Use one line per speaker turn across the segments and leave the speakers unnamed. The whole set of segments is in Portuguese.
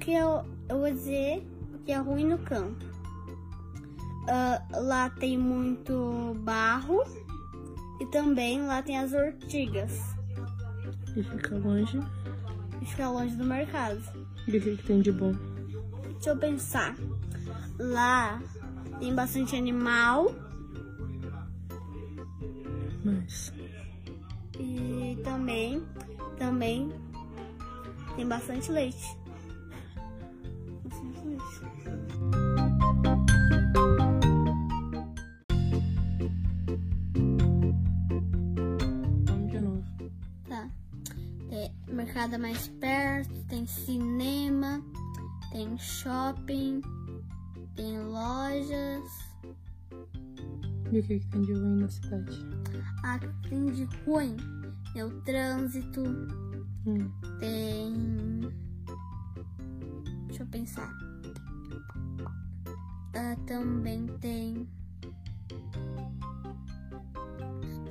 que eu, eu vou dizer que é ruim no campo. Uh, lá tem muito barro e também lá tem as ortigas.
E fica longe.
E fica longe do mercado.
E o que, que tem de bom?
Deixa eu pensar. Lá tem bastante animal.
Mas.
E também, também tem bastante leite. Mais perto, tem cinema, tem shopping, tem lojas.
E o que, que tem de ruim na cidade?
A que tem de ruim é o trânsito,
Hum.
tem. Deixa eu pensar. Ah, também tem.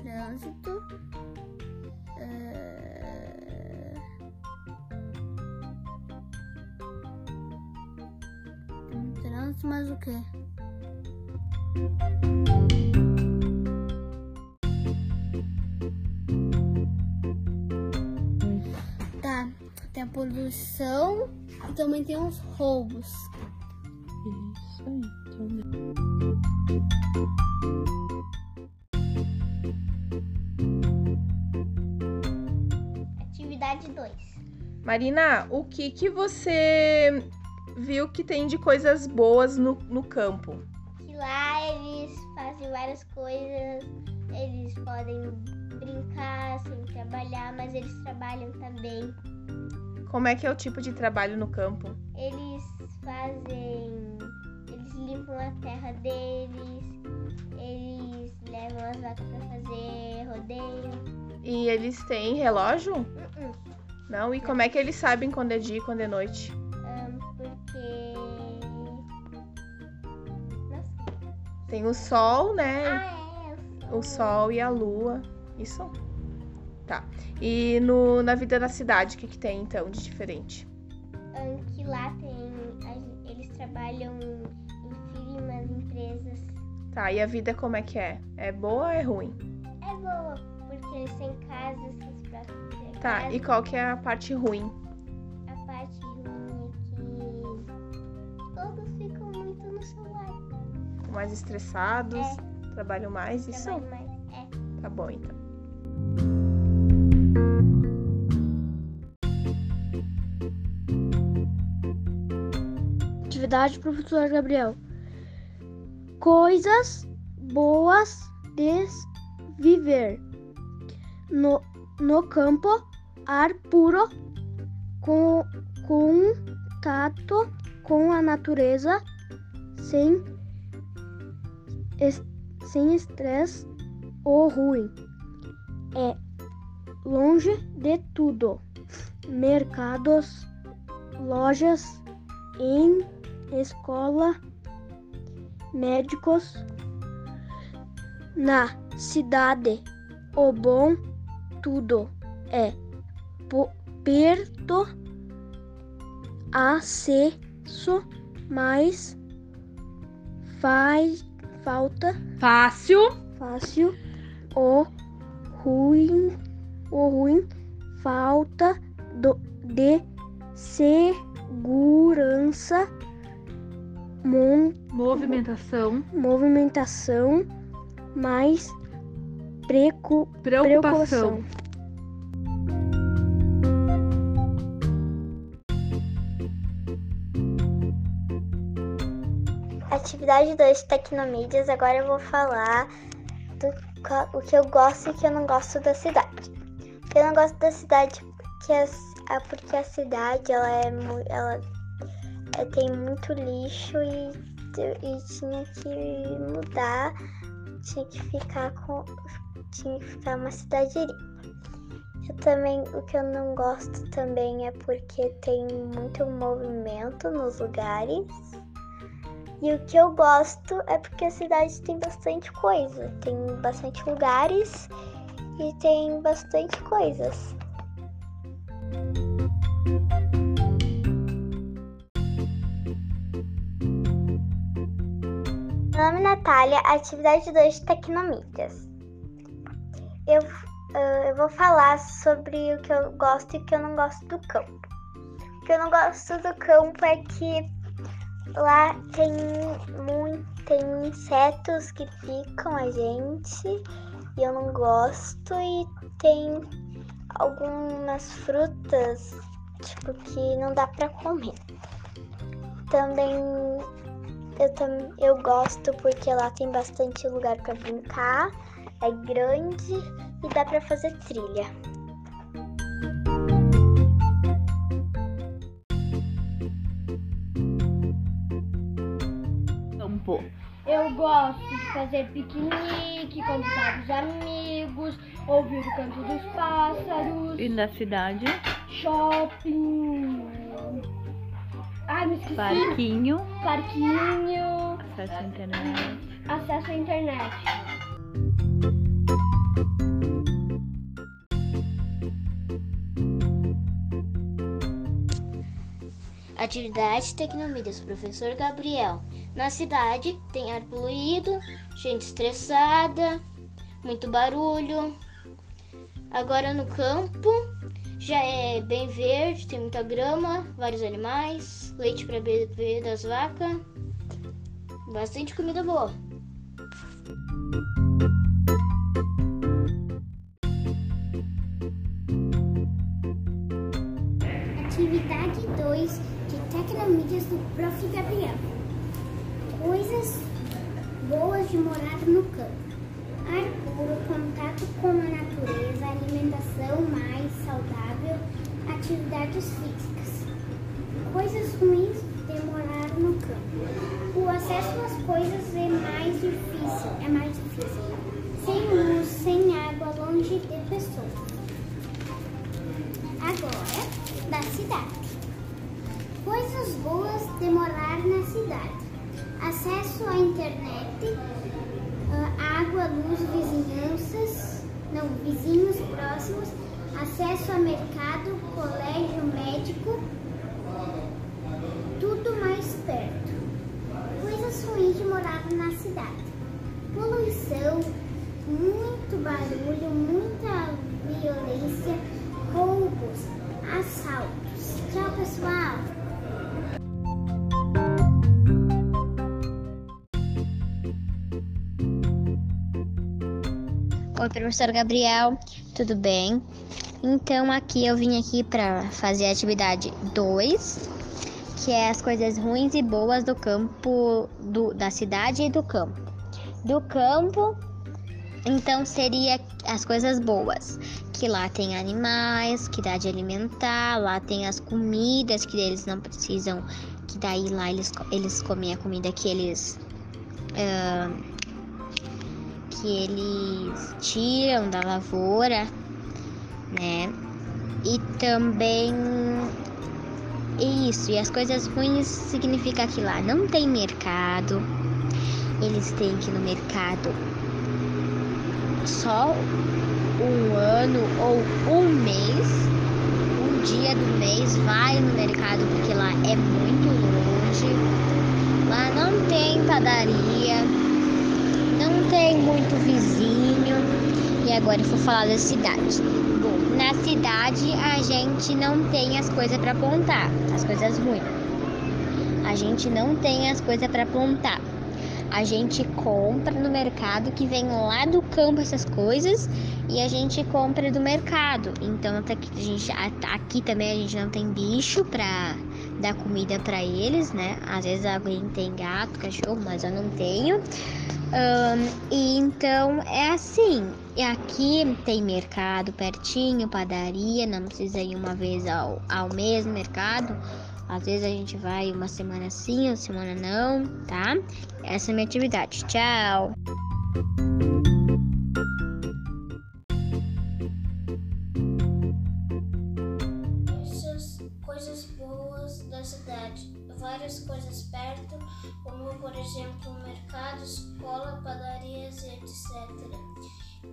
Trânsito. Trânsito, mas o quê? Tá, tem a poluição e também tem os roubos.
Isso aí. Então,
Atividade 2.
Marina, o que que você viu que tem de coisas boas no, no campo?
que lá eles fazem várias coisas, eles podem brincar sem trabalhar, mas eles trabalham também.
Como é que é o tipo de trabalho no campo?
Eles fazem. Eles limpam a terra deles, eles levam as vacas pra fazer rodeio.
E eles têm relógio?
Uh-uh,
Não? E como é que eles sabem quando é dia e quando é noite? Tem o sol, né?
Ah, é.
O sol e a lua. Isso? Tá. E no, na vida da cidade, o que, que tem então de diferente?
ahn, que lá tem. Eles trabalham em firmas, empresas.
Tá, e a vida como é que é? É boa ou é ruim?
É boa, porque eles têm casas, ter
Tá, e qual que é a parte ruim? Mais estressados? Trabalham mais? Isso?
Mais. É.
Tá bom, então.
Atividade professor Gabriel. Coisas boas de viver. No, no campo, ar puro, com contato com a natureza, sem es- sem estresse ou ruim. É longe de tudo. Mercados, lojas, em escola, médicos, na cidade, o bom tudo é perto, acesso, mas faz falta
Fácil.
fácil, o ruim, o ruim, falta do, de segurança, mon,
Movimentação.
movimentação, mais precu,
Preocupação.
preocupação.
Atividade 2 Tecnomídias. Agora eu vou falar do o que eu gosto e o que eu não gosto da cidade. O que eu não gosto da cidade porque a, a- porque a cidade ela é ela é, tem muito lixo e, e tinha que mudar, tinha que ficar com tinha que ficar uma cidade limpa. Eu também o que eu não gosto também é porque tem muito movimento nos lugares. E o que eu gosto é porque a cidade tem bastante coisa, tem bastante lugares e tem bastante coisas. Meu nome é Natália, atividade 2 Tecnomitas. Eu, ah, eu vou falar sobre o que eu gosto e o que eu não gosto do campo. O que eu não gosto do campo é que lá tem, muito, tem insetos que picam a gente e eu não gosto, e tem algumas frutas tipo que não dá para comer. Também eu, tam, eu gosto porque lá tem bastante lugar para brincar, é grande e dá para fazer trilha.
Eu gosto de fazer piquenique, convidar os amigos, ouvir o canto dos pássaros,
E na cidade?
shopping. Ai, me esqueci.
Parquinho.
Parquinho,
Acesso à internet.
acesso à internet.
Atividade Tecnomídias, professor Gabriel. Na cidade tem ar poluído, gente estressada, muito barulho. Agora no campo já é bem verde, tem muita grama, vários animais, leite para beber das vacas, bastante comida boa.
Atividade 2 de Tecnomídias do Prof. Gabriel. Coisas boas de morar no campo. Ar puro, contato com a natureza, alimentação mais saudável, atividades físicas. Coisas ruins cidade. Poluição, muito barulho, muita violência, roubos, assaltos. Tchau, pessoal!
Oi, professor Gabriel, tudo bem? Então aqui eu vim aqui para fazer a atividade 2, que é as coisas ruins e boas do campo, do, da cidade e do campo. Do campo, então seria as coisas boas, que lá tem animais, que dá de alimentar, lá tem as comidas que eles não precisam, que daí lá eles, eles comem a comida que eles ah, que eles tiram da lavoura, né? E também isso, e as coisas ruins significa que lá não tem mercado. Eles têm que ir no mercado só um ano ou um mês, um dia do mês vai no mercado porque lá é muito longe. Lá não tem padaria, não tem muito vizinho. E agora eu vou falar da cidade. Na cidade a gente não tem as coisas para plantar, as coisas ruins. A gente não tem as coisas para plantar. A gente compra no mercado que vem lá do campo essas coisas e a gente compra do mercado. Então até que a gente aqui também a gente não tem bicho para dar comida para eles, né? Às vezes alguém tem gato, cachorro, mas eu não tenho. Ahn, e então é assim. Aqui tem mercado pertinho, padaria, não precisa ir uma vez ao, ao mês mercado. Às vezes a gente vai uma semana sim, uma semana não, tá? Essa é a minha atividade. Tchau!
Por exemplo mercado, escola, padarias, etc.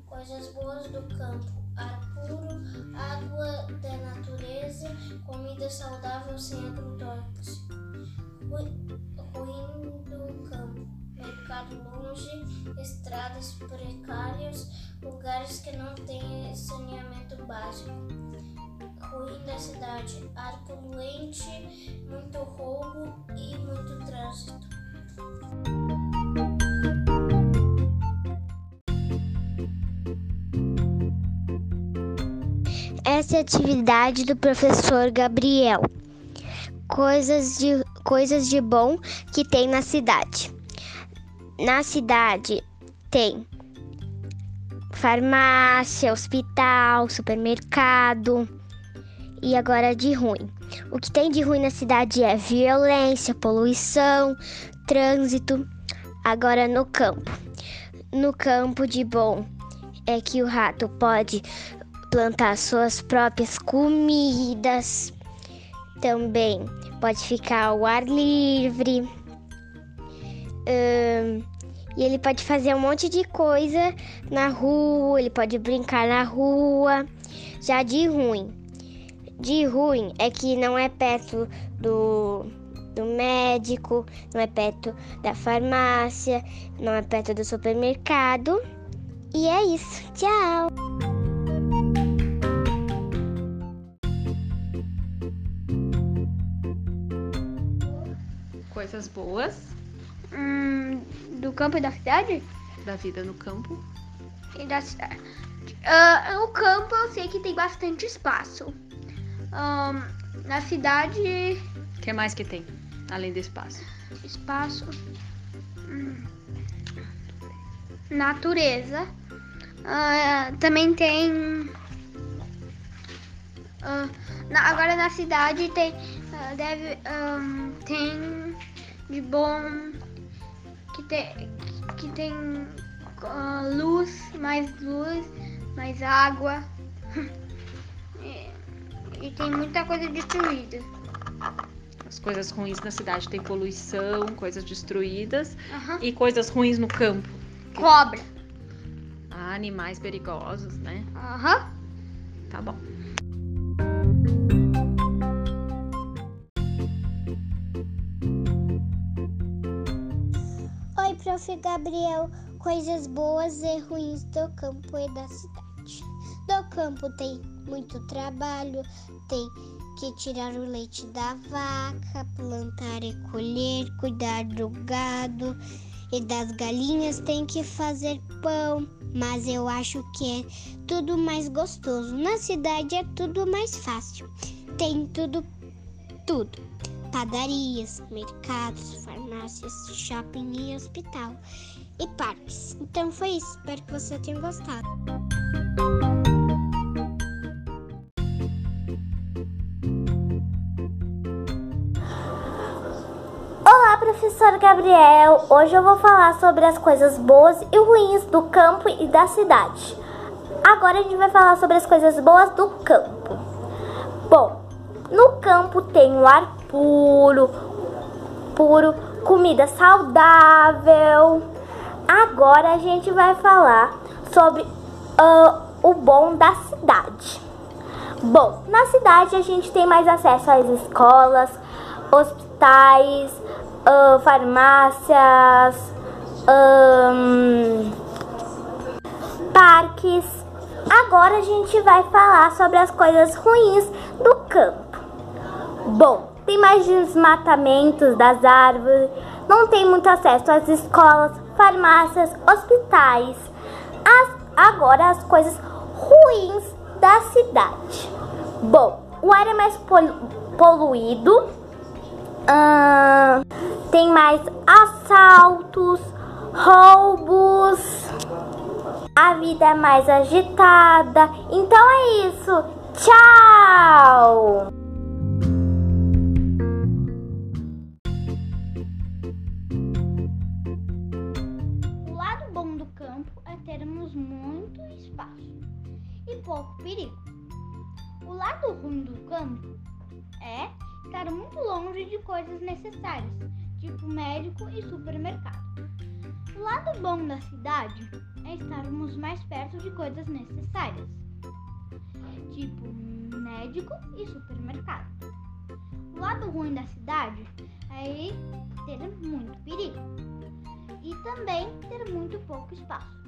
Coisas boas do campo. Ar puro, água da natureza, comida saudável sem agrotóxicos. Ru- Ruim do campo. Mercado
longe, estradas precárias, lugares que não têm saneamento básico. Ruim da cidade, ar poluente, muito roubo e muito trânsito.
Essa é a atividade do professor Gabriel. Coisas de, coisas de bom que tem na cidade. Na cidade tem farmácia, hospital, supermercado. E agora de ruim. O que tem de ruim na cidade é violência, poluição, trânsito. Agora no campo. No campo de bom é que o rato pode plantar suas próprias comidas. Também pode ficar ao ar livre. Hum, e ele pode fazer um monte de coisa na rua, ele pode brincar na rua. Já de ruim. De ruim é que não é perto do, do médico, não é perto da farmácia, não é perto do supermercado. E é isso. Tchau!
Coisas boas
Hum, do campo e da cidade?
da vida no campo.
E da cidade. Ah, no campo eu sei que tem bastante espaço. Ahn, na cidade,
O que mais que tem, além do espaço?
espaço. hum, natureza. Ah, também tem. ah, na- agora na cidade tem. ah, deve. ahn, tem de bom. Que tem. Que tem luz, mais luz, mais água. e, e tem muita coisa destruída.
As coisas ruins na cidade tem poluição, coisas destruídas
Aham.
e coisas ruins no campo.
Cobra.
Ah, animais perigosos, né?
Aham.
Tá bom.
Oi, prof. Gabriel. Coisas boas e ruins do campo e da cidade. Do campo tem muito trabalho, tem que tirar o leite da vaca, plantar e colher, cuidar do gado e das galinhas, tem que fazer pão. Mas eu acho que é tudo mais gostoso. Na cidade é tudo mais fácil. Tem tudo, tudo padarias, mercados, farmácias, shopping e hospital e parques. Então foi isso. Espero que você tenha gostado.
Professor Gabriel. Hoje eu vou falar sobre as coisas boas e ruins do campo e da cidade. Agora a gente vai falar sobre as coisas boas do campo. Bom, no campo tem o ar puro, puro, comida saudável. Agora a gente vai falar sobre ah, o bom da cidade. Bom, na cidade a gente tem mais acesso às escolas, hospitais, ah, farmácias, ahn, parques. Agora a gente vai falar sobre as coisas ruins do campo. Bom, tem mais desmatamentos das árvores, não tem muito acesso às escolas, farmácias, hospitais. As- agora as coisas ruins da cidade. Bom, o ar é mais pol- poluído, ahn, tem mais assaltos, roubos, a vida é mais agitada. Então é isso. Tchau!
O lado bom do campo é termos muito espaço e pouco perigo. O lado ruim do campo é estar muito longe de coisas necessárias, tipo médico e supermercado. O lado bom da cidade é estarmos mais perto de coisas necessárias, tipo médico e supermercado. O lado ruim da cidade é ter muito perigo e
também ter muito pouco espaço.